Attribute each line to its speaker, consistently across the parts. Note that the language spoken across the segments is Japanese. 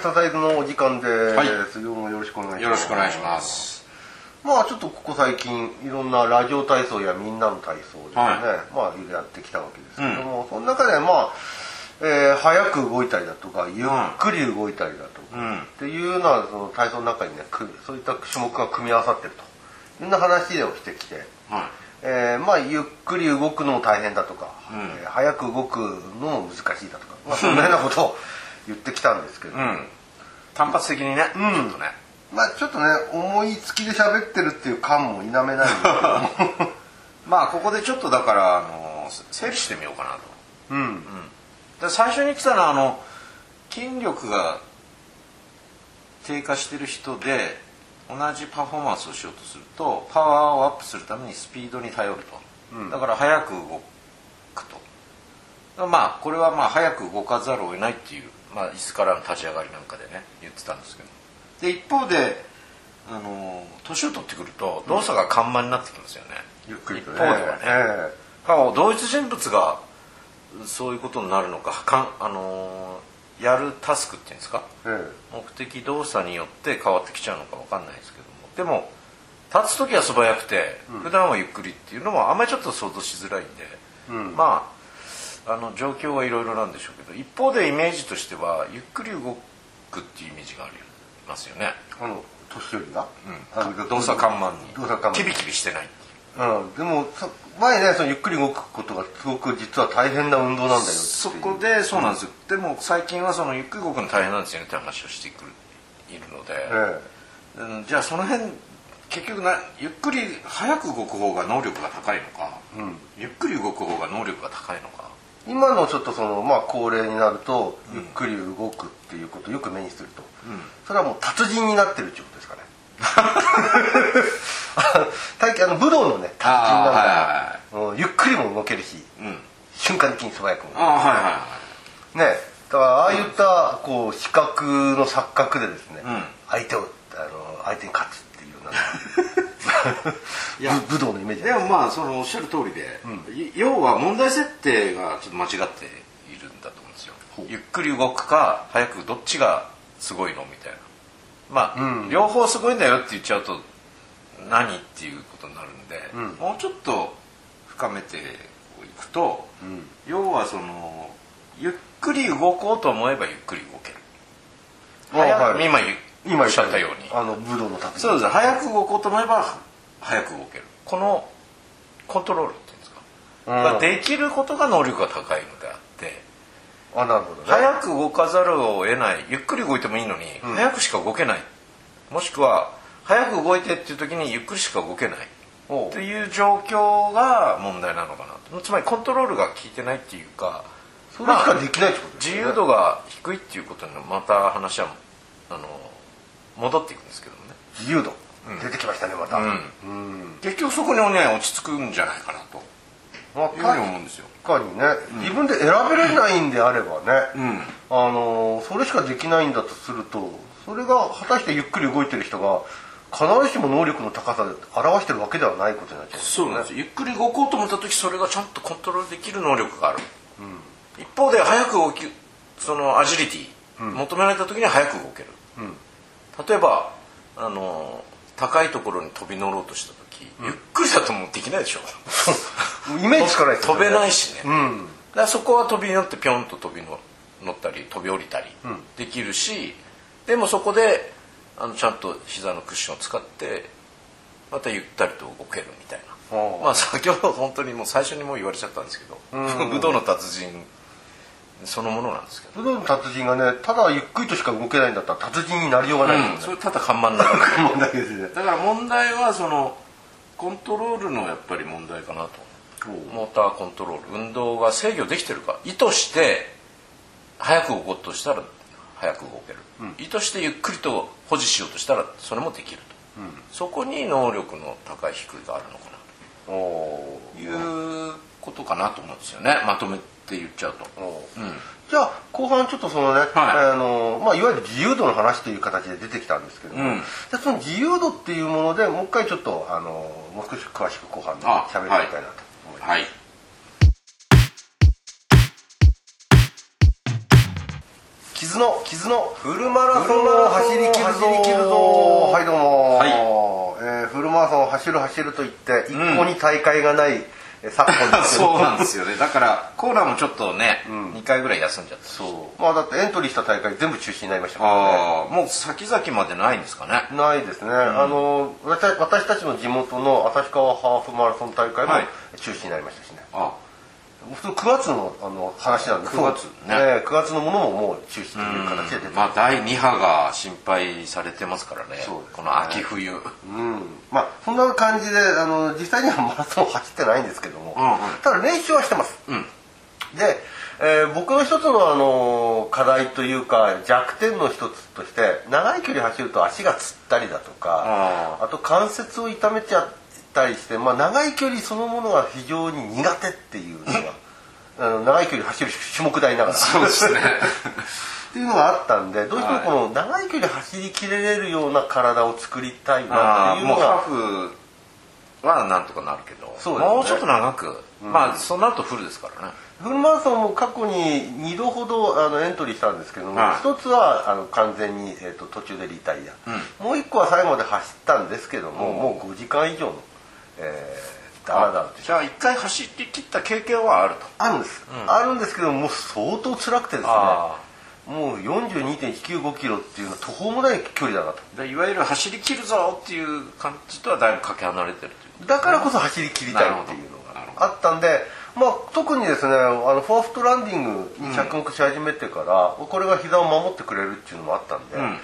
Speaker 1: ササイズのお時間です、
Speaker 2: はい。
Speaker 1: よろしくお願いします。
Speaker 2: よろしくお願いします。
Speaker 1: まあちょっとここ最近いろんなラジオ体操やみんなの体操ですね、
Speaker 2: は
Speaker 1: まあいろいろやってきたわけですけども、その中でまあ、えー早く動いたりだとかゆっくり動いたりだとか、
Speaker 2: うん。
Speaker 1: っていうようなその体操の中にねくそういった種目が組み合わさってると。いろんな話をしてきて、
Speaker 2: はい。
Speaker 1: えーまあゆっくり動くのも大変だとか、
Speaker 2: うん。
Speaker 1: えー早く動くのも難しいだとか、まあ、そんなようなことを言ってきたんですけど、
Speaker 2: うん。単発的にね、
Speaker 1: うん。
Speaker 2: ちょっとね。
Speaker 1: まあちょっとね思いつきで喋ってるっていう感も否めないんですけど。も
Speaker 2: まあここでちょっとだからあの整理してみようかなと。
Speaker 1: うん。
Speaker 2: で最初に来たのはあの筋力が低下してる人で同じパフォーマンスをしようとするとパワーをアップするためにスピードに頼ると、
Speaker 1: うん。
Speaker 2: だから早く動くと。まあこれはまあ早く動かざるを得ないっていう、まあ、椅子からの立ち上がりなんかでね言ってたんですけど。で一方であの年を取ってくると動作が緩慢になってきますよね、
Speaker 1: ゆっくりとね。
Speaker 2: 一方ではね、
Speaker 1: え
Speaker 2: まあ同一人物がそういうことになるのかかん、あのーやるタスクっていうんですか？
Speaker 1: ええ。
Speaker 2: 目的動作によって変わってきちゃうのかわかんないですけども。でも立つ時は素早くて、普段はゆっくりっていうのもあんまりちょっと想像しづらいんで、
Speaker 1: うん。
Speaker 2: まああの状況はいろいろなんでしょうけど一方でイメージとしてはゆっくり動くっていうイメージがありますよね、
Speaker 1: あの年寄りが、
Speaker 2: うん、動作緩慢に。
Speaker 1: 動作緩慢
Speaker 2: キビキビしてない
Speaker 1: う。ん、でもさ前ねそのゆっくり動くことがすごく実は大変な運動なんだよ
Speaker 2: そこでそうなんですよ、でも最近はそのゆっくり動くの大変なんですよねって話をしてくるいるので、
Speaker 1: え
Speaker 2: うんじゃあその辺結局なゆっくり早く動く方が能力が高いのか、
Speaker 1: うん。
Speaker 2: ゆっくり動く方が能力が高いのか。
Speaker 1: え今のちょっとそのまあ高齢になるとゆっくり動くっていうことをよく目にすると、それはもう達人になってるっていうことですかね。あの武道のね達人なんだ、うんゆっくりも動けるし
Speaker 2: うん。
Speaker 1: 瞬間的に素早くも
Speaker 2: はい。
Speaker 1: ね。だからああいったこう視覚の錯覚でですね、
Speaker 2: うん。
Speaker 1: 相手をあの相手に勝つっていうような
Speaker 2: いや
Speaker 1: 武武道のイメージ。
Speaker 2: でもまあそのおっしゃる通りで、い要は問題設定がちょっと間違っているんだと思うんですよ。ゆっくり動くか早くどっちがすごいのみたいな。まあ、
Speaker 1: うん。
Speaker 2: 両方すごいんだよって言っちゃうと何っていうことになるんで、
Speaker 1: うん。
Speaker 2: もうちょっと深めていくと、
Speaker 1: うん。
Speaker 2: 要はそのゆっくり動こうと思えばゆっくり動ける。今言
Speaker 1: 今
Speaker 2: おっしゃったように。
Speaker 1: あの武道の達人
Speaker 2: そうです。早く動こうと思えば早く動ける。このコントロールっていうんですか、
Speaker 1: うん。
Speaker 2: ができることが能力が高いのであって
Speaker 1: あなるほどね。
Speaker 2: 早く動かざるを得ないゆっくり動いてもいいのに、
Speaker 1: うん。
Speaker 2: 早くしか動けない。もしくは早く動いてっていう時にゆっくりしか動けない。っていう状況が問題なのかなと。つまりコントロールが効いてないっていうか
Speaker 1: それしかできないってことです
Speaker 2: 自
Speaker 1: よね。
Speaker 2: 由度が低いっていうことにまた話はあの戻っていくんですけどもね。
Speaker 1: 自由度、
Speaker 2: うん
Speaker 1: 出てきましたねまた。
Speaker 2: うん。
Speaker 1: うん。
Speaker 2: 結局そこにね落ち着くんじゃないかなと。
Speaker 1: まあ
Speaker 2: いうふうに思うんですよ。
Speaker 1: 確かにね、自分で選べれないんであればね、
Speaker 2: うん。
Speaker 1: あのそれしかできないんだとするとそれが果たしてゆっくり動いてる人が必ずしも能力の高さで表してるわけではないことになっちゃうんですよね。
Speaker 2: そうなんですよ。ゆっくり動こうと思った時それがちゃんとコントロールできる能力がある、一方で早く動きそのアジリティ、求められた時には早く動ける、例えばあの高いところに飛び乗ろうとした時、ゆっくりだともうできないでしょ。
Speaker 1: イメージつかないですよ
Speaker 2: 飛べないしね、
Speaker 1: うん。
Speaker 2: だからそこは飛び乗ってピョンと飛びの乗ったり飛び降りたり
Speaker 1: ん。
Speaker 2: できるし、でもそこであのちゃんと膝のクッションを使ってまたゆったりと動けるみたいな。まあ先ほど本当にもう最初にもう言われちゃったんですけど
Speaker 1: うん。
Speaker 2: 武道の達人そのものなんですけど、
Speaker 1: 武道の達人がねただゆっくりとしか動けないんだったら達人になりようがない
Speaker 2: うんそれただ看板だから
Speaker 1: 問題ですね。
Speaker 2: だから問題はそのコントロールのやっぱり問題かなと。モーターコントロール。運動が制御できてるか。意図して早く動こうとしたら早く動ける、意図してゆっくりと保持しようとしたらそれもできると、そこに能力の高い低いがあるのかな
Speaker 1: お
Speaker 2: ということかなと思うんですよね。まとめて言っちゃうと、う。ん、
Speaker 1: じゃあ後半ちょっとそのね、
Speaker 2: はい。
Speaker 1: あのまあ、いわゆる自由度の話という形で出てきたんですけども、
Speaker 2: うん。
Speaker 1: じゃあその自由度っていうものでもう一回ちょっとあのもう少し詳しく後半で
Speaker 2: あ
Speaker 1: 喋りたいなと思います。
Speaker 2: はい。
Speaker 1: 傷の傷のフルマラソンを走り切るぞ。はいどうも、はい。えー、フルマラソンを走る走ると言って一個に大会がない、うん
Speaker 2: 昨今 そうなんですよね。だからコーラもちょっとね、うん、2回ぐらい休んじゃった
Speaker 1: そう。まあだってエントリーした大会全部中止になりましたからね。
Speaker 2: もう先々までないんですかね。
Speaker 1: ないですね、うん、あの私私たちの地元の旭川ハーフマラソン大会も中止になりましたしね、はい、あ普通9月のあの話なんで
Speaker 2: 9月ね、
Speaker 1: ね9月のものももう中止という形で出て
Speaker 2: まあ第2波が心配されてますからね、ね、この秋冬。うん。
Speaker 1: まあそんな感じであの実際にはマラソン走ってないんですけども、うんうん、ただ練習はしてます、うん、で、えー、僕の一つのあの課題というか弱点の一つとして長い距離走ると足がつったりだとかあと関節を痛めちゃったりして、まあ、長い距離そのものが非常に苦手っていうのがあの長い距離走る種目台ながら。
Speaker 2: そうですね。
Speaker 1: っていうのがあったんでどうしてもこの長い距離走りきれれるような体を作りたいなっていうのが
Speaker 2: ハーフはなんとかなるけど、ね、もうちょっと長く、うん、まあその後フルですからね。
Speaker 1: フルマラソンも過去に2度ほどあのエントリーしたんですけども、はい、1つはあの完全に、えーと、途中でリタイア、うん、もう1個は最後まで走ったんですけども、うん、もう5時間以上のえー、ダラダラ
Speaker 2: じゃあ一回走り切った経験はあると。
Speaker 1: あるんです、うん、あるんですけどもう相当辛くてですね。もう42.195キロっていうのは途方もない距離だなと。
Speaker 2: いわゆる走り切るぞっていう感じとはだいぶかけ離れてる
Speaker 1: という。だからこそ走り切りたいっていうのがあったんでまあ、特にですねあのフォーフットランディングに着目し始めてから、うん、これが膝を守ってくれるっていうのもあったんで、うん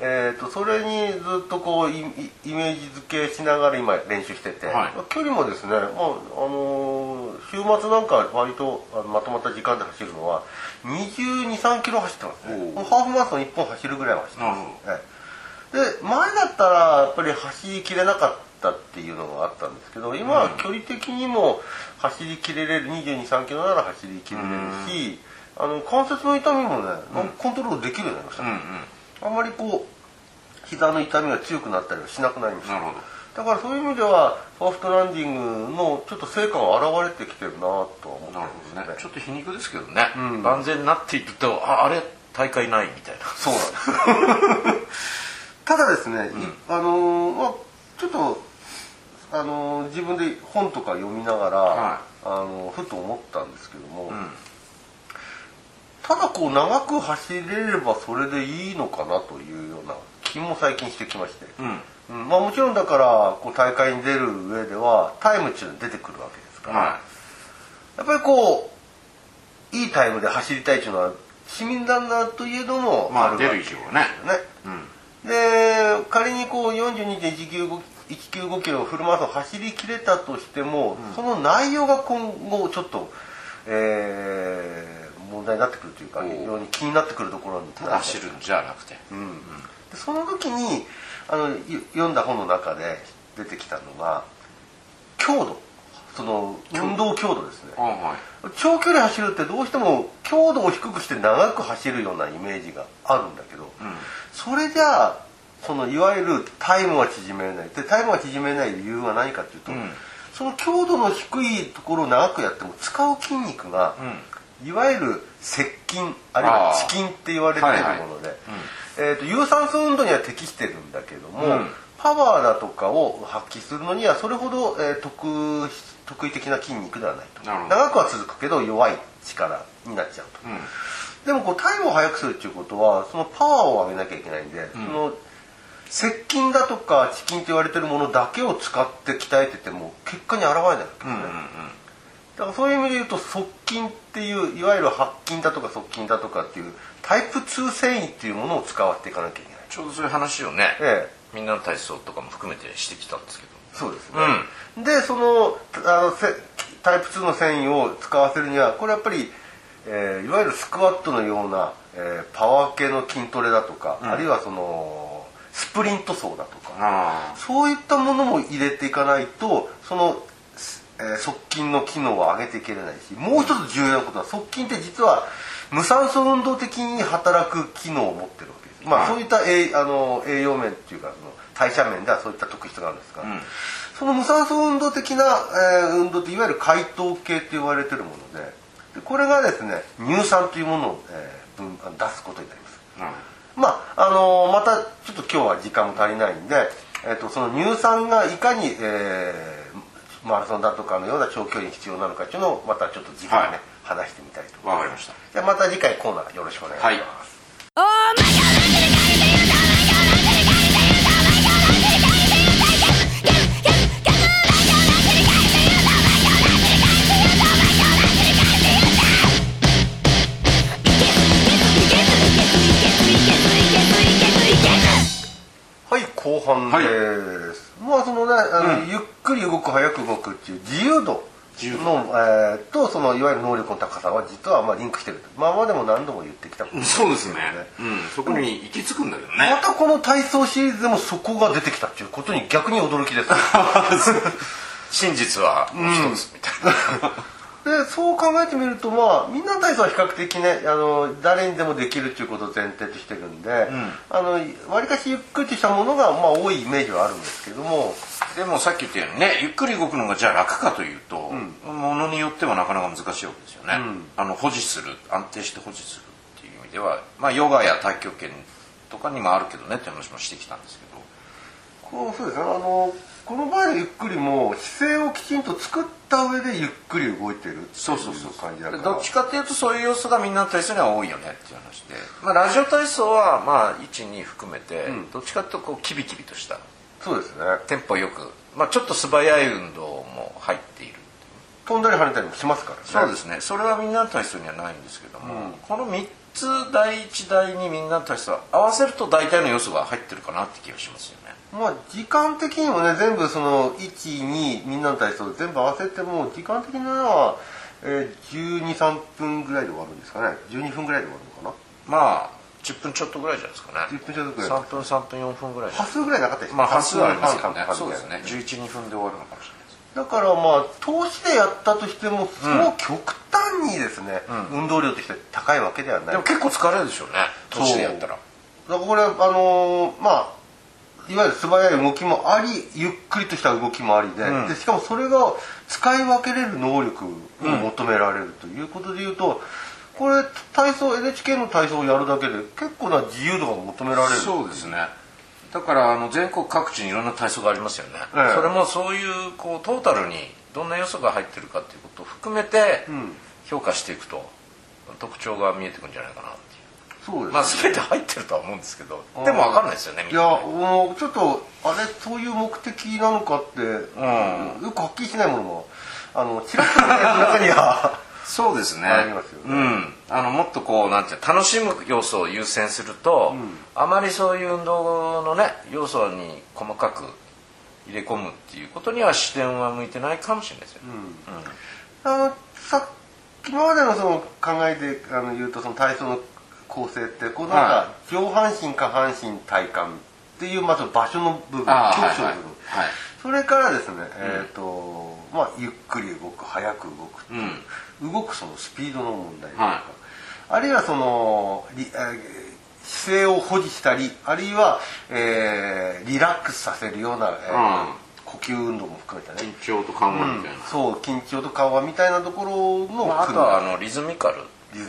Speaker 1: えーと、それにずっとこうイメージ付けしながら今練習してて、はい、距離もですね、まああのー、週末なんか割とまとまった時間で走るのは2 2 3キロ走ってますね。ハーフマラソン1本走るぐらいは走ってます、ね、で前だったらやっぱり走りきれなかったっていうのがあったんですけど今は距離的にも走りきれれる2 2 3キロなら走りきれれるし、あの関節の痛みもね、コントロールできるようになりました、ね、うんうんあんまりこう膝の痛みが強くなったりはしなくなりました。なるほど。だからそういう意味ではソフトランディングのちょっと成果が現れてきてるなとは思ってます
Speaker 2: ね、ね、ちょっと皮肉ですけどね、うん、万全になっていくとああれ大会ないみたいな。
Speaker 1: そうなんですただですね、うん、あのまあちょっとあの自分で本とか読みながら、はい、あのふと思ったんですけども、うんただこう長く走れればそれでいいのかなというような気も最近してきまして、うん、うん、まあ、もちろんだからこう大会に出る上ではタイムっていうの出てくるわけですから、はい、やっぱりこういいタイムで走りたいっていうのは市民ランナーといえども
Speaker 2: あるわけですよね。
Speaker 1: うん、で仮にこう42.195キロフルマラソン走りきれたとしても、うん、その内容が今後ちょっと、えー、問題になってくるというか非常に気になってくるところに
Speaker 2: 走るんじゃなくて、うん、
Speaker 1: でその時にあの読んだ本の中で出てきたのが強度。その運動強度ですね、はい、長距離走るってどうしても強度を低くして長く走るようなイメージがあるんだけど、うん、それじゃあそのいわゆるタイムは縮めない。でタイムは縮めない理由は何かっていうと、うん、その強度の低いところを長くやっても使う筋肉がいわゆる接筋あるいは遅筋って言われてるもので、えーと、有酸素運動には適してるんだけども、うん、パワーだとかを発揮するのにはそれほど、えー、得得意的な筋肉ではないと。長くは続くけど弱い力になっちゃうと、うん、でもこうタイムを速くするっていうことはそのパワーを上げなきゃいけないんで、うん、その接筋だとか遅筋って言われてるものだけを使って鍛えてても結果に現れないわけですね、うんうんうんだからそういう意味で言うと側筋っていういわゆる白筋だとか側筋だとかっていうタイプ2繊維っていうものを使わっていかなきゃいけない。
Speaker 2: ちょうどそういう話をね、ええ、みんなの体操とかも含めてしてきたんですけど。
Speaker 1: そうですね、うん、でそのあのタイプ2の繊維を使わせるにはこれやっぱり、えー、いわゆるスクワットのような、えー、パワー系の筋トレだとか、うん、あるいはそのスプリント走だとかそういったものも入れていかないとそのえー、側筋の機能を上げていけれない。しもう一つ重要なことは側筋って実は無酸素運動的に働く機能を持ってるわけです、まあ、そういった栄あの栄養面っていうかその代謝面ではそういった特質があるんですが、うん、その無酸素運動的な、えー、運動っていわゆる解凍系って言われてるものででこれがですね乳酸というものを、えー、分出すことになります、うん、まああのー、またちょっと今日は時間も足りないんで、えーと、その乳酸がいかに、えー、マラソンだとかのような長距離に必要なのかっていうのをまたちょっと次回ね、はい、話してみたいと
Speaker 2: 思います。わかりました。
Speaker 1: じゃあまた次回コーナーよろしくお願いします、
Speaker 3: はい
Speaker 1: 後半です、はい、まあそのねあの、うん、ゆっくり動く早く動くっていう自由度の、えー、とそのいわゆる能力の高さは実はまあリンクしてるまあまあでも何度も言ってきたこと
Speaker 2: そうですね、うん、そこに行き着くんだけどね。
Speaker 1: またこの体操シリーズでもそこが出てきたっていうことに逆に驚きです。
Speaker 2: 真実は一つみたいな、
Speaker 1: でそう考えてみるとまあみんな体操は比較的ねあの誰にでもできるっていうことを前提としてるんで、わりかしゆっくりとしたものがまあ多いイメージはあるんですけども。
Speaker 2: でもさっき言ったようにねゆっくり動くのがじゃあ楽かというと、うん、ものによってはなかなか難しいわけですよね、うん、あの保持する安定して保持するっていう意味ではまあヨガや太極拳とかにもあるけどねって話もしてきたんですけど。
Speaker 1: こうそうですね。あのこの場合のゆっくりも姿勢をきちんと作った上でゆっくり動いてる
Speaker 2: そうそうそう。感じだから。どっちかっていうとそういう要素がみんなの体操には多いよねっていう話で、まあ、ラジオ体操はまあ12含めて、どっちかっていうとこうキビキビとした
Speaker 1: そうですね。
Speaker 2: テンポよく、まあ、ちょっと素早い運動も入っている
Speaker 1: 飛んだり跳ねたりもしますからね。
Speaker 2: そうですね。それはみんなの体操にはないんですけども、うん、この3つ第1第2みんなの体操合わせると大体の要素が入ってるかなって気がしますよね
Speaker 1: まあ時間的にもね全部その12みんなの体操全部合わせても時間的には、えー、123分ぐらいで終わるんですかね。12分ぐらいで終わるのか
Speaker 2: な。まあ10分ちょっとぐらいじゃないですかね。
Speaker 1: 10分ちょっとぐらい。
Speaker 2: 3分3分4分ぐらい。
Speaker 1: 端数ぐらいなかったです
Speaker 2: まあ端数はありますよね。そうですね。112分で終わるのかもしれない
Speaker 1: だからまあ投資でやったとしてもそう極端にですね、うん、運動量として高いわけではない。で
Speaker 2: も結構疲れるでしょうね。投資でやったら。だ
Speaker 1: からこれあのー、まあいわゆる素早い動きもありゆっくりとした動きもありでうん、でしかもそれが使い分けれる能力を求められるということでいうと、これ体操 NHK の体操をやるだけで結構な自由度が求められる。
Speaker 2: そうですね。だからあの全国各地にいろんな体操がありますよね、ええ、それもそういうこうトータルにどんな要素が入ってるかっていうことを含めて評価していくと特徴が見えてくるんじゃないかなそうです、ね、まあ全て入ってるとは思うんですけどでも分かんないですよね
Speaker 1: いやもうちょっとあれそういう目的なのかって、うん、よくはっきりしないものもあのちらっと中には
Speaker 2: そうですね。ありますよね、うん、あのもっとこうなんていう楽しむ要素を優先すると、うん、あまりそういう運動のね要素に細かく入れ込むっていうことには視点は向いてないかもしれないですよ。ね、
Speaker 1: うん、あのさ今までのその考えであの言うとその体操の構成ってこうなんか上半身下半身体幹っていうまず場所の部分局所の部分、はい、それからですね、えっ、ー、とまあゆっくり動く早く動くっていう、うん、動くそのスピードの問題とか、はい、あるいはその姿勢を保持したりあるいは、えー、リラックスさせるような、えー、うん。呼吸運動も含めた
Speaker 2: ね。緊張と緩和みたいな、うん、
Speaker 1: そう緊張と緩和みたいなところの、
Speaker 2: まあ、あとはあのリズミカル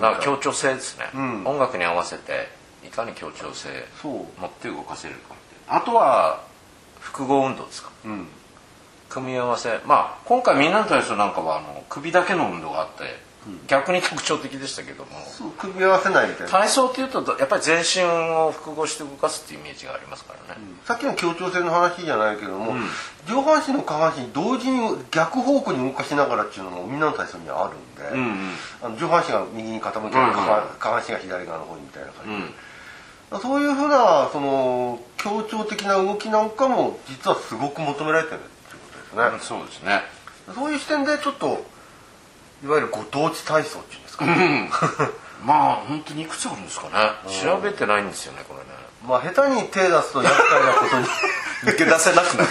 Speaker 2: な協調性ですね、うん、音楽に合わせていかに協調性持って動かせるかあとは複合運動ですか、うん、組み合わせ。まあ今回みんなの体操なんかはあの首だけの運動があって逆に特徴的でしたけども。
Speaker 1: 組み合わせないみたいな
Speaker 2: 体操っていうとやっぱり全身を複合して動かすっていうイメージがありますからね、
Speaker 1: うん、さっきの協調性の話じゃないけども、うん、上半身の下半身同時に逆方向に動かしながらっていうのもみんなの体操にはあるんで、うんうん、あの上半身が右に傾いて、うんうん、下半身が左側の方にみたいな感じで、うん、そういうふうなその協調的な動きなんかも実はすごく求められてるっていうことですね、
Speaker 2: そうですね。
Speaker 1: そういう視点でちょっといわゆるご当地体操っていうんですか、
Speaker 2: ね、まあ本当にいくつあるんですかね。調べてないんですよねこれね。
Speaker 1: まあ下手に手出すと厄介なことに。
Speaker 2: 抜け出せなくなる。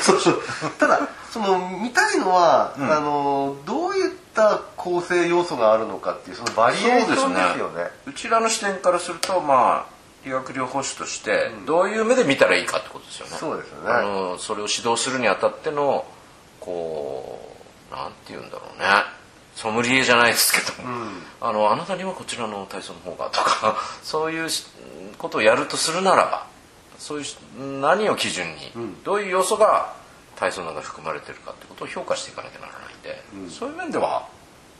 Speaker 1: ただその見たいのは、うん、あのどういった構成要素があるのかっていうそのバリエーションですよね、ね、
Speaker 2: うちらの視点からするとまあ理学療法士としてどういう目で見たらいいかってことですよね、
Speaker 1: そうですよね。あ
Speaker 2: のそれを指導するにあたってのこうなんて言うんだろうねソムリエじゃないですけども、うん、あのあなたにはこちらの体操の方がとか そういうことをやるとするならばそういう何を基準に、うん、どういう要素が体操の中に含まれてるかってことを評価していかなきゃならないんで、うん、そういう面では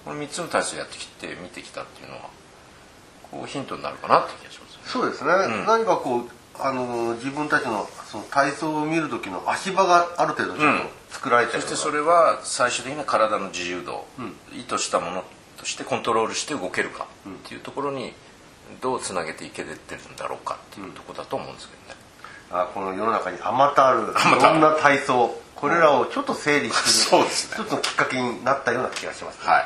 Speaker 2: この3つの体操やってきて見てきたっていうのはこうヒントになるかなって気がします、ね、
Speaker 1: そうですね、何かこうあの自分たちのその体操を見る時の足場がある程度ちょっと作られてる、
Speaker 2: うん、そしてそれは最終的な体の自由度、うん、意図したものとしてコントロールして動けるか。っていうところにどうつなげていけてるんだろうか。っていうところだと思うんですけどね、
Speaker 1: あこの世の中にあまたあるいろんな体操。これらをちょっと整理する、うん、一つのきっかけになったような気がします、
Speaker 2: はい、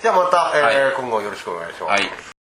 Speaker 1: じゃあまた、えー、はい、今後よろしくお願いします、はい